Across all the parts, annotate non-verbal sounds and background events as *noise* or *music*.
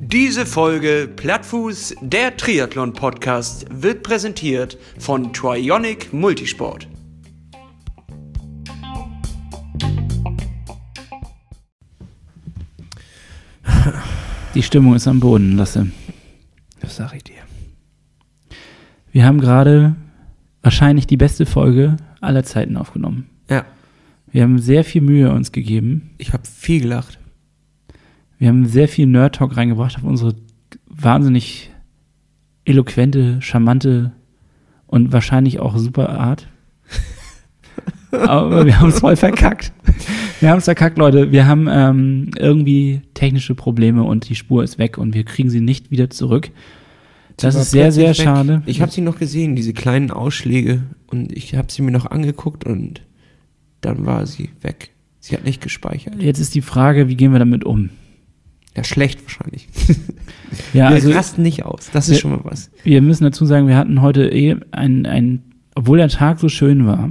Diese Folge Plattfuß, der Triathlon-Podcast, wird präsentiert von Trionic Multisport. Die Stimmung ist am Boden, Lasse. Das sag ich dir. Wir haben gerade wahrscheinlich die beste Folge aller Zeiten aufgenommen. Ja, Wir haben sehr viel Mühe uns gegeben. ich habe viel gelacht. Wir haben sehr viel Nerd-Talk reingebracht auf unsere wahnsinnig eloquente, charmante und wahrscheinlich auch super Art. *laughs* Aber wir haben es voll verkackt. Wir haben es verkackt, Leute. Wir haben ähm, irgendwie technische Probleme und die Spur ist weg und wir kriegen sie nicht wieder zurück. Das war ist sehr, sehr weg. schade. Ich habe sie noch gesehen, diese kleinen Ausschläge, und ich habe sie mir noch angeguckt und dann war sie weg. Sie hat nicht gespeichert. Jetzt ist die Frage, wie gehen wir damit um? Ja, schlecht wahrscheinlich. *laughs* Ja, Wir also rasten nicht aus. Das Wir- ist schon mal was. wir müssen dazu sagen, wir hatten heute eh ein, ein obwohl der Tag so schön war,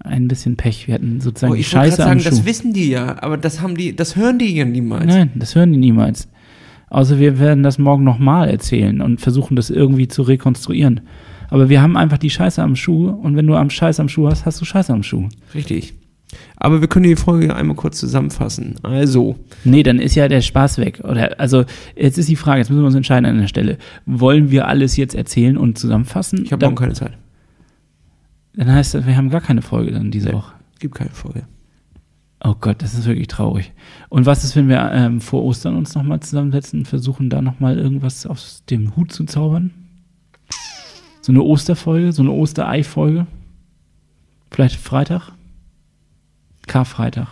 ein bisschen Pech. Wir hatten sozusagen Oh, die ich wollte Scheiße gerade am sagen, Schuh. das wissen die ja, aber das haben die, das hören die ja niemals. Nein, das hören die niemals. Außer wir werden das morgen nochmal erzählen und versuchen das irgendwie zu rekonstruieren. Aber wir haben einfach die Scheiße am Schuh und wenn du am Scheiß am Schuh hast, hast du Scheiße am Schuh. Richtig. Aber wir können die Folge einmal kurz zusammenfassen. Also, Nee, dann ist ja der Spaß weg. Oder also jetzt ist die Frage, jetzt müssen wir uns entscheiden an der Stelle. Wollen wir alles jetzt erzählen und zusammenfassen? ich habe morgen keine Zeit. dann heißt das, wir haben gar keine Folge dann diese Nee. Woche. Gibt keine Folge. Oh Gott, das ist wirklich traurig. Und was ist, wenn wir ähm, vor Ostern uns nochmal zusammensetzen und versuchen, da nochmal irgendwas aus dem Hut zu zaubern? So eine Osterfolge, so eine Osterei-Folge? Vielleicht Freitag? Karfreitag.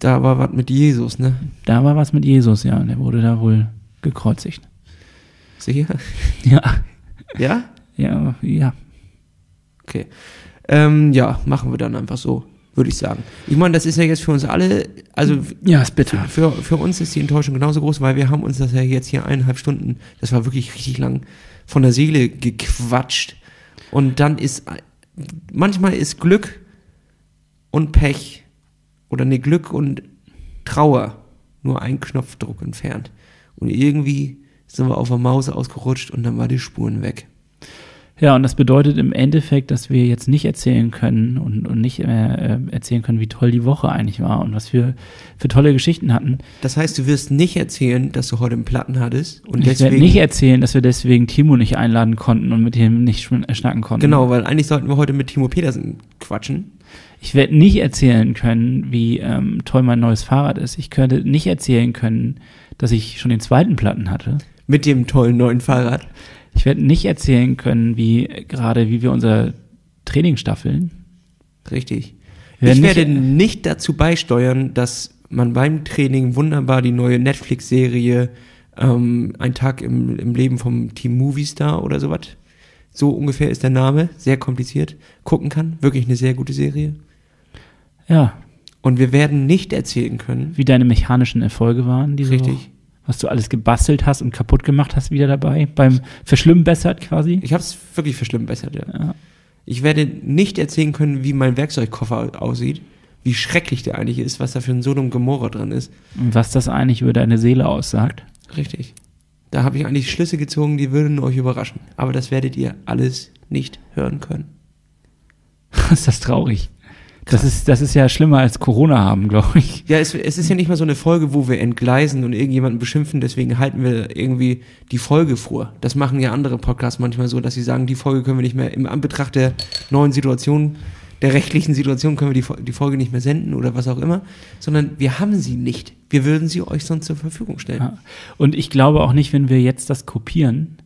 Da war was mit Jesus, ne? Da war was mit Jesus, ja. Der wurde da wohl gekreuzigt. Sicher? *laughs* Ja, Ja? ja, ja. Okay. Ähm, ja, machen wir dann einfach so, würde ich sagen. Ich meine, das ist ja jetzt für uns alle, also Ja, ist bitter. für, für uns ist die Enttäuschung genauso groß, weil wir haben uns das ja jetzt hier eineinhalb Stunden, das war wirklich richtig lang, von der Seele gequatscht. Und dann ist, manchmal ist Glück und Pech oder ne Glück und Trauer nur ein Knopfdruck entfernt. Und irgendwie sind wir auf der Maus ausgerutscht und dann war die Spuren weg. Ja, und das bedeutet im Endeffekt, dass wir jetzt nicht erzählen können und, und nicht äh, äh, erzählen können, wie toll die Woche eigentlich war und was wir für tolle Geschichten hatten. Das heißt, du wirst nicht erzählen, dass du heute einen Platten hattest und Ich werde deswegen nicht erzählen, dass wir deswegen Timo nicht einladen konnten und mit ihm nicht äh, schnacken konnten. genau, weil eigentlich sollten wir heute mit Timo Petersen quatschen. Ich werde nicht erzählen können, wie ähm, toll mein neues Fahrrad ist. Ich könnte nicht erzählen können, dass ich schon den zweiten Platten hatte. Mit dem tollen neuen Fahrrad. Ich werde nicht erzählen können, wie gerade wie wir unser Training staffeln. Richtig. Wir ich werden werde nicht- nicht dazu beisteuern, dass man beim Training wunderbar die neue Netflix-Serie ähm, Ein Tag im, im Leben vom Team Movistar oder sowas, so ungefähr ist der Name, sehr kompliziert, gucken kann. Wirklich eine sehr gute Serie. Ja, Und wir werden nicht erzählen können, wie deine mechanischen Erfolge waren diese Richtig. Woche. Was du alles gebastelt hast und kaputt gemacht hast wieder dabei. Beim Verschlimmbessert quasi. ich habe es wirklich verschlimmbessert, ja. Ja. Ich werde nicht erzählen können, wie mein Werkzeugkoffer aussieht, wie schrecklich der eigentlich ist, was da für ein Sodom Gomorra drin ist. Und was das eigentlich über deine Seele aussagt. Richtig. Da habe ich eigentlich Schlüsse gezogen, die würden euch überraschen. Aber das werdet ihr alles nicht hören können. *laughs* ist das traurig. Das ist, das ist ja schlimmer als Corona haben, glaube ich. Ja, es, es ist ja nicht mal so eine Folge, wo wir entgleisen und irgendjemanden beschimpfen, deswegen halten wir irgendwie die Folge vor. Das machen ja andere Podcasts manchmal so, dass sie sagen, die Folge können wir nicht mehr, im Anbetracht der neuen Situation, der rechtlichen Situation können wir die, die Folge nicht mehr senden oder was auch immer, sondern wir haben sie nicht. Wir würden sie euch sonst zur Verfügung stellen. Ja. Und ich glaube auch nicht, wenn wir jetzt das kopieren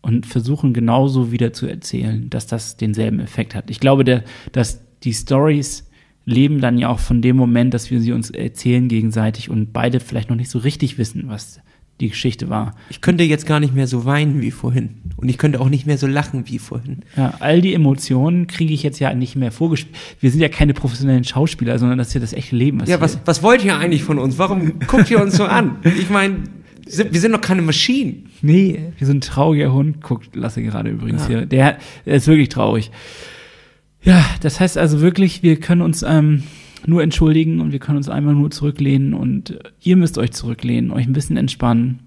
und versuchen genauso wieder zu erzählen, dass das denselben Effekt hat. Ich glaube, der, dass die Stories leben dann ja auch von dem Moment, dass wir sie uns erzählen gegenseitig und beide vielleicht noch nicht so richtig wissen, was die Geschichte war. Ich könnte jetzt gar nicht mehr so weinen wie vorhin. Und ich könnte auch nicht mehr so lachen wie vorhin. Ja, all die Emotionen kriege ich jetzt ja nicht mehr vorgespielt. Wir sind ja keine professionellen Schauspieler, sondern das ist ja das echte Leben. Ja, hier- was, was wollt ihr eigentlich von uns? Warum guckt ihr uns so an? Ich meine, wir sind doch keine Maschinen. Nee, wir sind ein trauriger Hund, guckt Lasse gerade übrigens Ja. hier. Der, der ist wirklich traurig. Ja, das heißt also wirklich, wir können uns ähm, nur entschuldigen und wir können uns einmal nur zurücklehnen und äh, ihr müsst euch zurücklehnen, euch ein bisschen entspannen.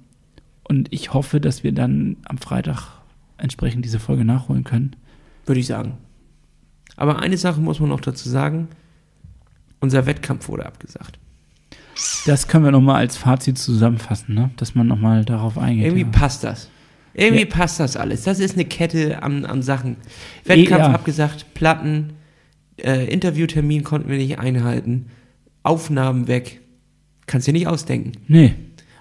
Und ich hoffe, dass wir dann am Freitag entsprechend diese Folge nachholen können. Würde ich sagen. Aber eine Sache muss man noch dazu sagen. Unser Wettkampf wurde abgesagt. Das können wir nochmal als Fazit zusammenfassen, ne? dass man nochmal darauf eingeht. Irgendwie ja. passt das. Irgendwie Ja. passt das alles. Das ist eine Kette an, an Sachen. Wettkampf Ja. abgesagt, Platten, äh, Interviewtermin konnten wir nicht einhalten, Aufnahmen weg. Kannst dir nicht ausdenken. Nee,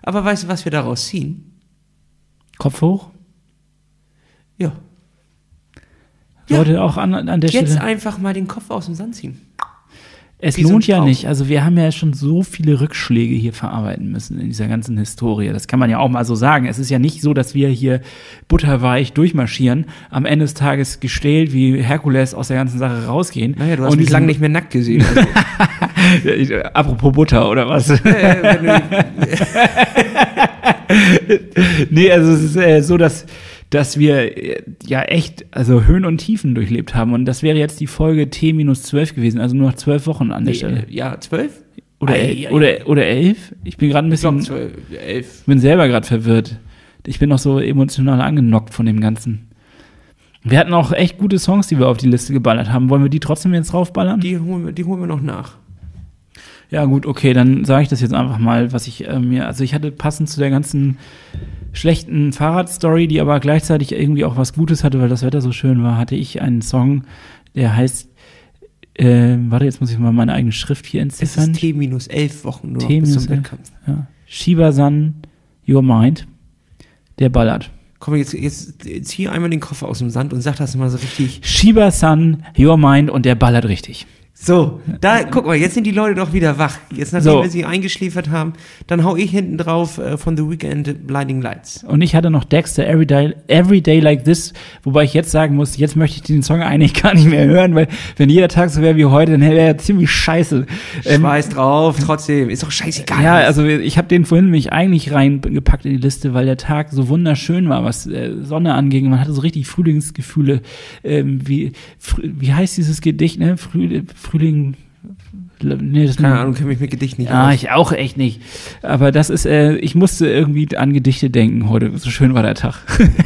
Aber weißt du, was wir daraus ziehen? Kopf hoch. Ja. Ja. Leute, auch an, an der Jetzt Stelle. einfach mal den Kopf aus dem Sand ziehen. Es lohnt ja nicht. Also wir haben ja schon so viele Rückschläge hier verarbeiten müssen in dieser ganzen Historie. Das kann man ja auch mal so sagen. Es ist ja nicht so, dass wir hier butterweich durchmarschieren, am Ende des Tages gestählt wie Herkules aus der ganzen Sache rausgehen. Naja, du hast Und mich lange nicht mehr nackt gesehen. Also, *laughs* Apropos Butter oder was? *laughs* nee, also es ist äh, so, dass, dass wir äh, ja echt also Höhen und Tiefen durchlebt haben. Und das wäre jetzt die Folge T-12 gewesen, also nur noch zwölf Wochen an der Stelle. äh, ja, zwölf? Oder, Ei, el ei, oder, oder elf? Ich bin gerade ein Ich glaube bisschen, zwölf, elf. bin selber gerade verwirrt. Ich bin noch so emotional angenockt von dem Ganzen. Wir hatten auch echt gute Songs, die wir auf die Liste geballert haben. Wollen wir die trotzdem jetzt draufballern? Die holen, wir, die holen wir noch nach. Ja, gut, okay, dann sage ich das jetzt einfach mal, was ich äh, mir, also ich hatte passend zu der ganzen schlechten Fahrradstory, die aber gleichzeitig irgendwie auch was Gutes hatte, weil das Wetter so schön war, hatte ich einen Song, der heißt, äh, warte, jetzt muss ich mal meine eigene Schrift hier Es entziffern. ist T minus elf Wochen nur T bis zum. Wettkampf. Ja. Shiba-san, Your Mind, der ballert. Komm, jetzt, jetzt zieh einmal den Koffer aus dem Sand und sag das mal so richtig. Shiba-san, Your Mind und der ballert richtig. So, da, guck mal, jetzt sind die Leute doch wieder wach. Jetzt, nachdem So. wir sie eingeschläfert haben, dann hau ich hinten drauf äh, von The Weekend Blinding Lights. Und ich hatte noch Dexter Every Day, Every Day Like This, wobei ich jetzt sagen muss, jetzt möchte ich den Song eigentlich *laughs* gar nicht mehr hören, weil wenn jeder Tag so wäre wie heute, dann wäre er ziemlich scheiße. Ähm, Schmeiß drauf, trotzdem, ist doch scheißegal. ja, also ich habe den vorhin mich eigentlich reingepackt in die Liste, weil der Tag so wunderschön war, was äh, Sonne anging. Man hatte so richtig Frühlingsgefühle. Ähm, wie, wie heißt dieses Gedicht, ne? Früh, Frühling. Nee, das Keine Ahnung, kenne mich mit Gedicht nicht Ah, aus. ich auch echt nicht. Aber das ist, äh, ich musste irgendwie an Gedichte denken heute. So schön war der Tag. *laughs*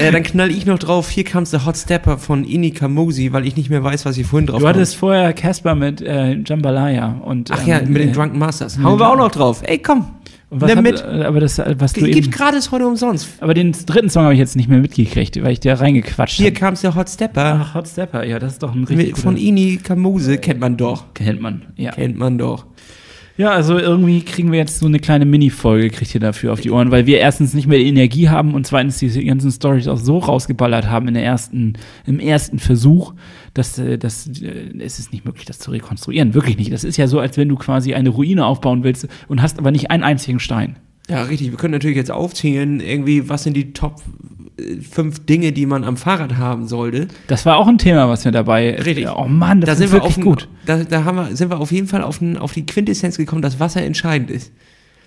Äh, dann knall ich noch drauf, hier kam der Hot Stepper von Inika Mosi, weil ich nicht mehr weiß, was ich vorhin drauf Du hatte. hattest vorher Casper mit äh, Jambalaya und Ach ja, ähm, mit den äh, Drunken Masters. Hauen wir auch noch drauf. Ey, komm, was hat, mit. äh, aber das, äh, was du Gibt's eben, gratis heute umsonst. aber den dritten Song habe ich jetzt nicht mehr mitgekriegt, weil ich da reingequatscht Hier habe. kam der Hot Stepper Ach, Hot Stepper, ja, das ist doch ein richtig mit, von Inika Mose, kennt man doch. kennt man, ja. Kennt man doch. Ja, also irgendwie kriegen wir jetzt so eine kleine Mini-Folge, kriegt ihr dafür auf die Ohren, weil wir erstens nicht mehr die Energie haben und zweitens diese ganzen Stories auch so rausgeballert haben in der ersten, im ersten Versuch, dass, äh, dass äh, es ist nicht möglich, das zu rekonstruieren. Wirklich nicht. Das ist ja so, als wenn du quasi eine Ruine aufbauen willst und hast aber nicht einen einzigen Stein. Ja, richtig. Wir können natürlich jetzt aufzählen, irgendwie, was sind die Top äh, fünf Dinge, die man am Fahrrad haben sollte. Das war auch ein Thema, was wir dabei. Richtig. Oh Mann, das da ist sind wir wirklich auf, gut. Da, da haben wir, sind wir auf jeden Fall auf, auf die Quintessenz gekommen, dass Wasser entscheidend ist.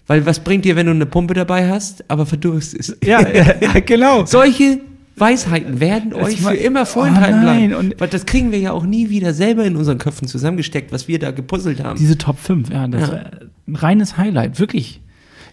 Weil was bringt dir, wenn du eine Pumpe dabei hast, aber verdurstest? Ja, *laughs* ja, genau. Solche Weisheiten werden Das euch für immer Oh vorenthalten nein, bleiben. und- das kriegen wir ja auch nie wieder selber in unseren Köpfen zusammengesteckt, was wir da gepuzzelt haben. Diese Top 5, ja, das Ja. war ein reines Highlight, wirklich.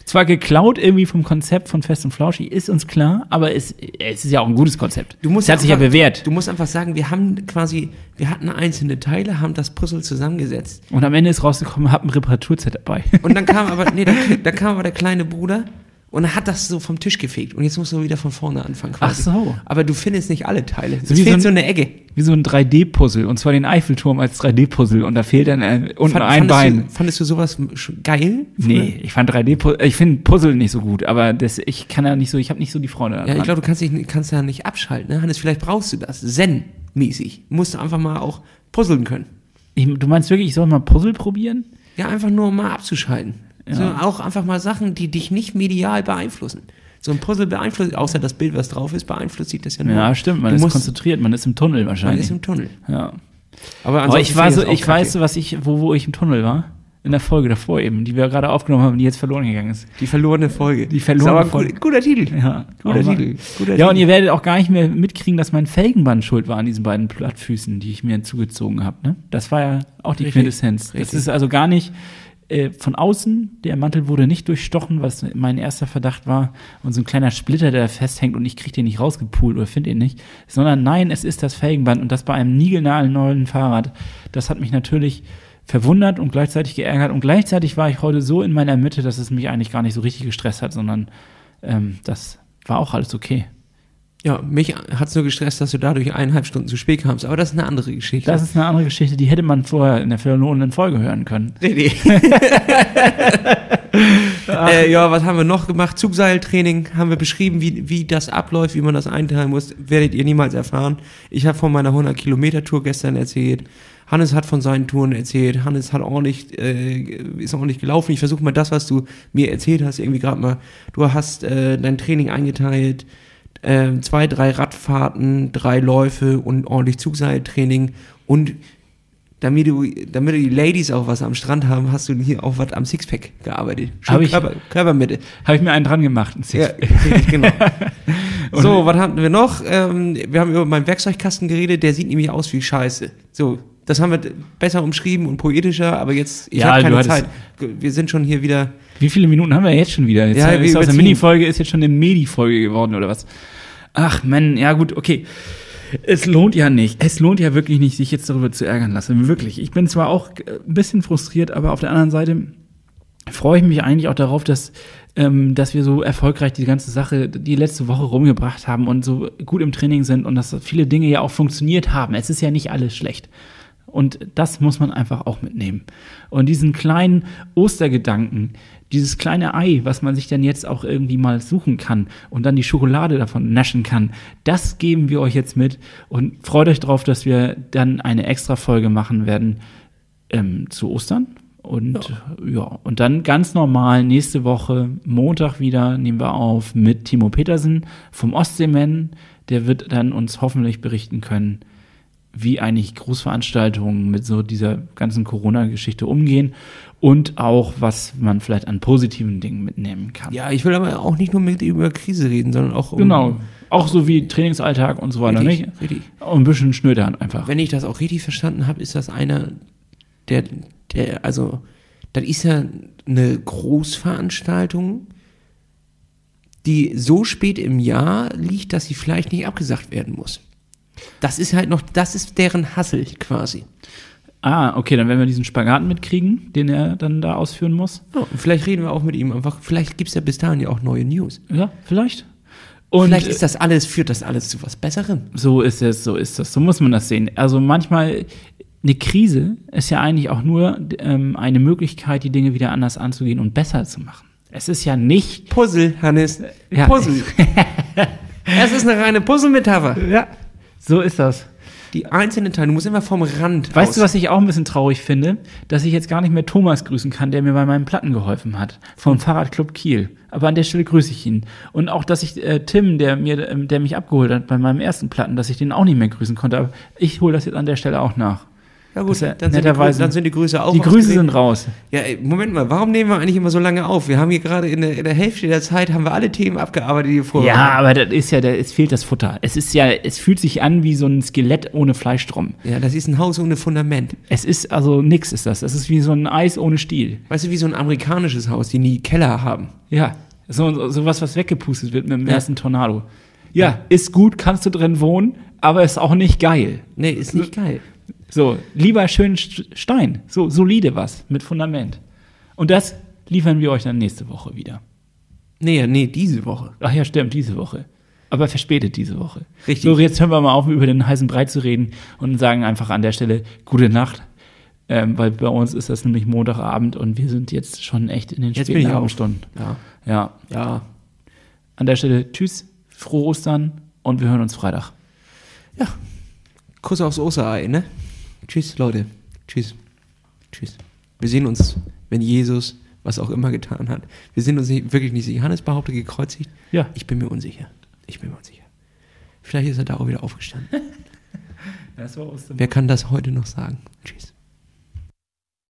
Zwar geklaut irgendwie vom Konzept von Fest und Flauschig, ist uns klar, aber es, es ist ja auch ein gutes Konzept. Du musst es hat sich ja einfach- bewährt. Du musst einfach sagen, wir haben quasi, wir hatten einzelne Teile, haben das Puzzle zusammengesetzt. Und am Ende ist rausgekommen, hab ein Reparaturset dabei. Und dann kam aber, *laughs* nee, da, da kam aber der kleine Bruder und hat das so vom Tisch gefegt. Und jetzt musst du wieder von vorne anfangen quasi. Ach so. Aber du findest nicht alle Teile. Es So wie fehlt so so, ein- eine Ecke. Wie so ein 3D-Puzzle. Und zwar den Eiffelturm als 3D-Puzzle. Und da fehlt dann äh, unten Fand- ein fandest Bein. Du, fandest du sowas geil? Nee, ich fand 3D ich finde Puzzle nicht so gut, aber das, ich kann ja nicht so, ich habe nicht so die Freude daran. Ja, ich glaube, du kannst, dich, kannst ja nicht abschalten. Ne? Hannes, vielleicht brauchst du das. Zen-mäßig. Musst du einfach mal auch puzzeln können. ich, du meinst wirklich, ich soll mal Puzzle probieren? Ja, einfach nur um mal abzuschalten. Ja. So, auch einfach mal Sachen, die dich nicht medial beeinflussen. So ein Puzzle beeinflusst, außer das Bild, was drauf ist, beeinflusst sich das ja nur. Ja, stimmt, man du ist musst, konzentriert, man ist im Tunnel Man wahrscheinlich. ist im Tunnel. ja. Aber, Aber ich war so, das ich weiß, was ich, wo, wo ich im Tunnel war. In der Folge davor eben, die wir gerade aufgenommen haben, die jetzt verloren gegangen ist. Die verlorene Folge. Die verlorene Ist aber Folge. Guter, guter Titel. Ja, Guter Titel. Guter Ja, und ihr werdet auch gar nicht mehr mitkriegen, dass mein Felgenband schuld war an diesen beiden Plattfüßen, die ich mir zugezogen habe. Ne? Das war ja auch die Richtig, Quintessenz. Das richtig. ist also gar nicht äh, von außen, der Mantel wurde nicht durchstochen, was mein erster Verdacht war, und so ein kleiner Splitter, der festhängt und ich kriege den nicht rausgepult oder finde ihn nicht, sondern nein, es ist das Felgenband und das bei einem niegelnagelneuen Fahrrad. Das hat mich natürlich verwundert und gleichzeitig geärgert und gleichzeitig war ich heute so in meiner Mitte, dass es mich eigentlich gar nicht so richtig gestresst hat, sondern ähm, das war auch alles okay. Ja, mich hat's nur gestresst, dass du dadurch eineinhalb Stunden zu spät kamst, aber das ist eine andere Geschichte. Das ist eine andere Geschichte, die hätte man vorher in der verlorenen Folge hören können. Nee, nee. *laughs* äh, ja, was haben wir noch gemacht? Zugseiltraining haben wir beschrieben, wie, wie das abläuft, wie man das einteilen muss. Werdet ihr niemals erfahren. Ich habe von meiner 100-Kilometer-Tour gestern erzählt. Hannes hat von seinen Touren erzählt. Hannes hat ordentlich, äh, ist ordentlich gelaufen. Ich versuche mal das, was du mir erzählt hast, irgendwie gerade mal. Du hast äh, dein Training eingeteilt. Äh, zwei, drei Radfahrten, drei Läufe und ordentlich Zugseiltraining und damit du, damit die Ladies auch was am Strand haben, hast du hier auch was am Sixpack gearbeitet. Schön Hab ich- Körper, Körpermitte. Habe ich mir einen dran gemacht. ein Ja, Sixpack. richtig, genau. *laughs* so, was hatten wir noch? Ähm, wir haben über meinen Werkzeugkasten geredet, der sieht nämlich aus wie Scheiße. So, das haben wir besser umschrieben und poetischer, aber jetzt, ich Ja, habe keine Zeit. Wir sind schon hier wieder, Wie viele Minuten haben wir jetzt schon wieder? Jetzt Ja, ist aus der. Mini-Folge ist jetzt schon eine Medi-Folge geworden oder was? Ach, Mann, ja gut, okay. Es lohnt ja nicht. Es lohnt ja wirklich nicht, sich jetzt darüber zu ärgern lassen. Wirklich. Ich bin zwar auch äh, ein bisschen frustriert, aber auf der anderen Seite freue ich mich eigentlich auch darauf, dass, ähm, dass wir so erfolgreich die ganze Sache die letzte Woche rumgebracht haben und so gut im Training sind und dass viele Dinge ja auch funktioniert haben. Es ist ja nicht alles schlecht. Und das muss man einfach auch mitnehmen. Und diesen kleinen Ostergedanken, dieses kleine Ei, was man sich dann jetzt auch irgendwie mal suchen kann und dann die Schokolade davon naschen kann, das geben wir euch jetzt mit und freut euch drauf, dass wir dann eine extra Folge machen werden ähm, zu Ostern. Und ja. und dann ganz normal nächste Woche, Montag wieder, nehmen wir auf mit Timo Petersen vom Ostseeman. Der wird dann uns hoffentlich berichten können, wie eigentlich Großveranstaltungen mit so dieser ganzen Corona-Geschichte umgehen und auch, was man vielleicht an positiven Dingen mitnehmen kann. ja, ich will aber auch nicht nur mit über Krise reden, sondern auch um, Genau. Auch so wie Trainingsalltag und so weiter, Richtig, nicht? richtig. Auch ein bisschen schnödern einfach. Wenn ich das auch richtig verstanden habe, ist das einer, der, der, also, das ist ja eine Großveranstaltung, die so spät im Jahr liegt, dass sie vielleicht nicht abgesagt werden muss. Das ist halt noch, das ist deren Hassel quasi. Ah, okay, dann werden wir diesen Spagat mitkriegen, den er dann da ausführen muss. Ja, vielleicht reden wir auch mit ihm einfach, vielleicht gibt es ja bis dahin ja auch neue News. Ja, vielleicht. Und vielleicht ist das alles, führt das alles zu was Besserem. So ist es, so ist das. So muss man das sehen. Also manchmal, eine Krise ist ja eigentlich auch nur ähm, eine Möglichkeit, die Dinge wieder anders anzugehen und besser zu machen. Es ist ja nicht. Puzzle, Hannes. Ja. Puzzle. *laughs* es ist eine reine Puzzle-Metapher. Ja. So ist das. Die einzelnen Teile, du musst immer vom Rand Weißt aus. du, was ich auch ein bisschen traurig finde? Dass ich jetzt gar nicht mehr Thomas grüßen kann, der mir bei meinen Platten geholfen hat. Vom Fahrradclub Kiel. Aber an der Stelle grüße ich ihn. Und auch, dass ich äh, Tim, der mir, ähm, der mich abgeholt hat bei meinem ersten Platten, dass ich den auch nicht mehr grüßen konnte. Aber ich hole das jetzt an der Stelle auch nach. Ja gut, er dann sind, die, Grü- netterweise- dann sind die Grüße auch Die Grüße sind raus. Ja, Moment mal, warum nehmen wir eigentlich immer so lange auf? Wir haben hier gerade in der, in der Hälfte der Zeit haben wir alle Themen abgearbeitet, die wir vorher Ja, aber das ist ja, da, es fehlt das Futter. Es ist ja, es fühlt sich an wie so ein Skelett ohne Fleisch drum. Ja, das ist ein Haus ohne Fundament. Es ist also nix ist das. Das ist wie so ein Eis ohne Stiel. Weißt du, wie so ein amerikanisches Haus, die nie Keller haben. Ja, so, so was, was weggepustet wird mit dem Ja. ersten Tornado. Ja, ist gut, kannst du drin wohnen, aber ist auch nicht geil. Nee, ist nicht geil. So, lieber schön St- Stein, so solide was mit Fundament. Und das liefern wir euch dann nächste Woche wieder. Nee, nee, diese Woche. Ach ja, stimmt, diese Woche. Aber verspätet diese Woche. Richtig. So, jetzt hören wir mal auf, über den heißen Brei zu reden und sagen einfach an der Stelle gute Nacht. Ähm, weil bei uns ist das nämlich Montagabend und wir sind jetzt schon echt in den Jetzt bin späten. Abendstunden. Ja. Ja, Ja. an der Stelle tschüss, frohe Ostern und wir hören uns Freitag. Ja. Kuss aufs Osterei, ne? Tschüss, Leute. Tschüss. Tschüss. Wir sehen uns, wenn Jesus was auch immer getan hat. Wir sind uns nicht, wirklich nicht sicher. Hannes behauptet gekreuzigt. Ja. Ich bin mir unsicher. Ich bin mir unsicher. Vielleicht ist er da auch wieder aufgestanden. *laughs* Das war Ostern. Wer kann das heute noch sagen? Tschüss.